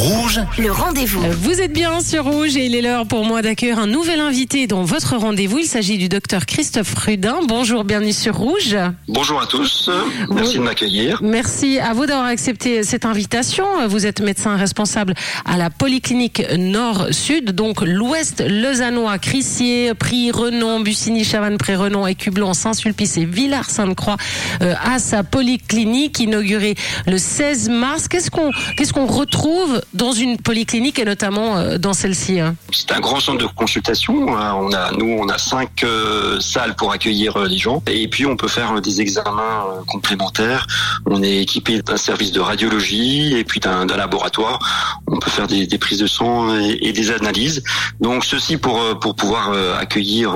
Rouge, Le rendez-vous. Vous êtes bien sur Rouge et il est l'heure pour moi d'accueillir un nouvel invité dans votre rendez-vous. Il s'agit du docteur Christophe Rudin. Bonjour, bienvenue sur Rouge. Bonjour à tous, merci de m'accueillir. Merci à vous d'avoir accepté cette invitation. Vous êtes médecin responsable à la Polyclinique Nord-Sud, donc l'Ouest lausannois, Crissier, Prix, Renon, Bussigny, Chavannes, Pré-Renon, Écublon, Saint-Sulpice et Villars-Sainte-Croix euh, à sa polyclinique inaugurée le 16 mars. Qu'est-ce qu'on qu'est-ce qu'on retrouve dans une polyclinique et notamment euh, dans celle-ci hein C'est un grand centre de consultation. hein. Nous, on a cinq euh, salles pour accueillir euh, les gens, et puis on peut faire des examens complémentaires. On est équipé d'un service de radiologie et puis d'un laboratoire. On peut faire des, prises de sang et, et des analyses. Donc ceci pour pour pouvoir accueillir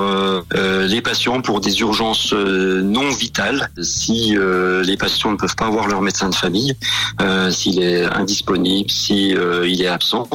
les patients pour des urgences non vitales. Si les patients ne peuvent pas voir leur médecin de famille, s'il est indisponible, si il est absent,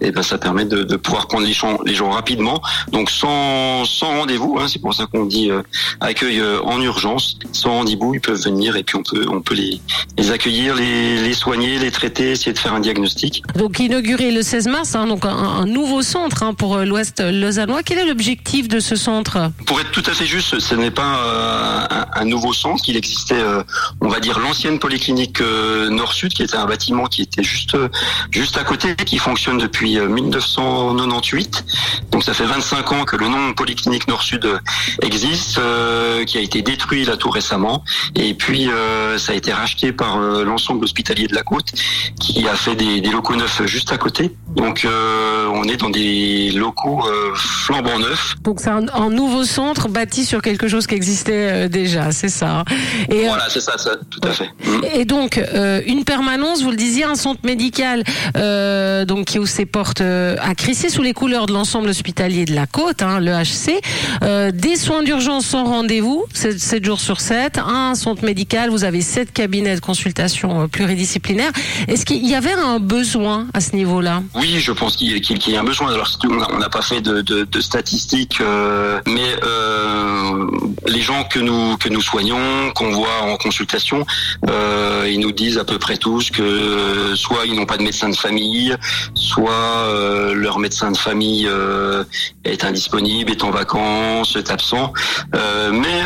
et ben ça permet de, de pouvoir prendre les gens, les gens rapidement, donc sans, sans rendez-vous. Hein, c'est pour ça qu'on dit euh, accueil euh, en urgence, sans rendez-vous, ils peuvent venir et puis on peut on peut les, les accueillir, les, les soigner, les traiter, essayer de faire un diagnostic. Donc inauguré le 16 mars, hein, donc un, un nouveau centre hein, pour euh, l'Ouest lausannois. Quel est l'objectif de ce centre? Pour être tout à fait juste, ce n'est pas euh, un, un nouveau centre. Il existait, euh, on va dire, l'ancienne polyclinique euh, Nord-Sud, qui était un bâtiment qui était juste euh, juste à côté, qui fonctionne depuis euh, 1998. Donc ça fait 25 ans que le nom polyclinique Nord-Sud euh, existe, euh, qui a été détruit là tout récemment. Et puis euh, ça a été racheté par euh, l'ensemble hospitalier de la côte, qui a fait des, locaux neufs juste à côté. Donc euh, on est dans des locaux euh, flambant neufs. Donc c'est un, un nouveau centre bâti sur quelque chose qui existait euh, déjà, c'est ça. hein. Et, euh, Voilà, c'est ça, ça, tout à fait. Mm. et donc euh, une permanence, vous le disiez, un centre médical euh, donc qui ouvre ses portes euh, à Crissy sous les couleurs de l'ensemble hospitalier de la côte, hein, le HC. Euh, des soins d'urgence sans rendez-vous, 7, 7 jours sur 7, un centre médical, vous avez sept cabinets de consultation euh, pluridisciplinaires. Est-ce qu'il y avait un besoin à ce niveau-là? Oui, je pense qu'il y, qu'il- y a un besoin. Alors, on n'a pas fait de, statistiques, euh, mais euh, les gens que nous que nous soignons, qu'on voit en consultation, euh, ils nous disent à peu près tous que soit ils n'ont pas de médecin de famille, soit leur médecin de famille est indisponible, est en vacances, est absent. Mais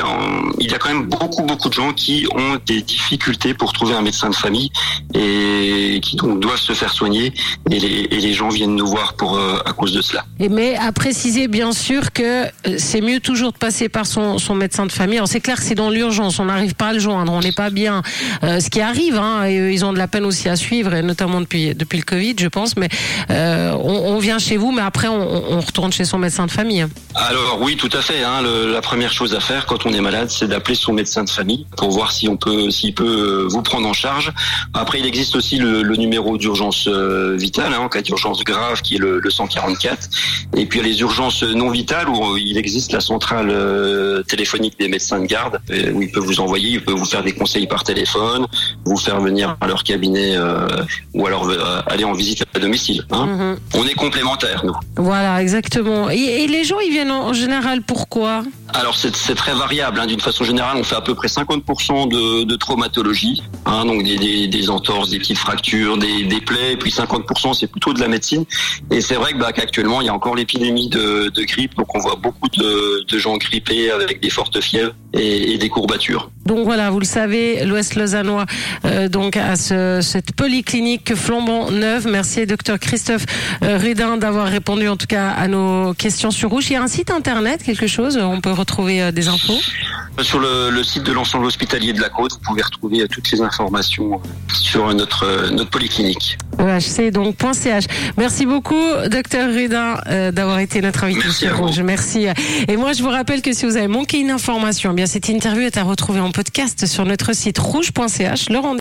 il y a quand même beaucoup beaucoup de gens qui ont des difficultés pour trouver un médecin de famille et qui donc doivent se faire soigner et les, et les gens viennent nous voir pour euh, à cause de cela. Et mais à préciser bien sûr que euh, c'est mieux toujours de passer par son, son médecin de famille. Alors c'est clair que c'est dans l'urgence, on n'arrive pas à le joindre, on n'est pas bien. Euh, ce qui arrive, hein, et ils ont de la peine aussi à suivre, et notamment depuis depuis le Covid, je pense. Mais euh, on, on vient chez vous, mais après on, on retourne chez son médecin de famille. Alors oui, tout à fait. Hein, le- la première chose à faire quand on est malade, c'est d'appeler son médecin de famille pour voir si on peut, s'il peut euh, vous prendre en charge. Après, il existe aussi le, le numéro d'urgence euh, vitale hein, en cas d'urgence grave, qui est le, le 144. Et puis il y a les urgences non vitales où euh, il existe la centrale téléphonique des médecins de garde, où ils peuvent vous envoyer, ils peuvent vous faire des conseils par téléphone, vous faire venir à leur cabinet euh, ou alors euh, aller en visite à domicile. Hein. Mhm. On est complémentaires, nous. Voilà, exactement. Et, et les gens, ils viennent en, en général pourquoi Alors c'est très variable. hein. D'une façon générale, on fait à peu près 50% de, traumatologie, hein, donc des, des, des entorses, des petites fractures, des, plaies, et puis 50% c'est plutôt de la médecine. Et c'est vrai bah, qu'actuellement il y a encore l'épidémie de, grippe, donc on voit beaucoup de, gens grippés avec des fortes fièvres et, des courbatures. Donc voilà, vous le savez, l'Ouest lausannois, euh, donc à ce, cette polyclinique flambant neuve. Merci docteur Christophe euh, Rudin d'avoir répondu en tout cas à nos questions sur Rouge. Il y a un site internet, quelque chose, on peut retrouver euh, des infos. Sur le, le site de l'ensemble hospitalier de la Côte, vous pouvez retrouver euh, toutes les informations euh, sur notre, notre polyclinique. EHC donc .ch. Merci beaucoup docteur Rudin euh, d'avoir été notre invité Merci sur. Rouge. Merci. Et moi je vous rappelle que si vous avez manqué une information, eh bien cette interview est à retrouver en podcast sur notre site rouge.ch. Le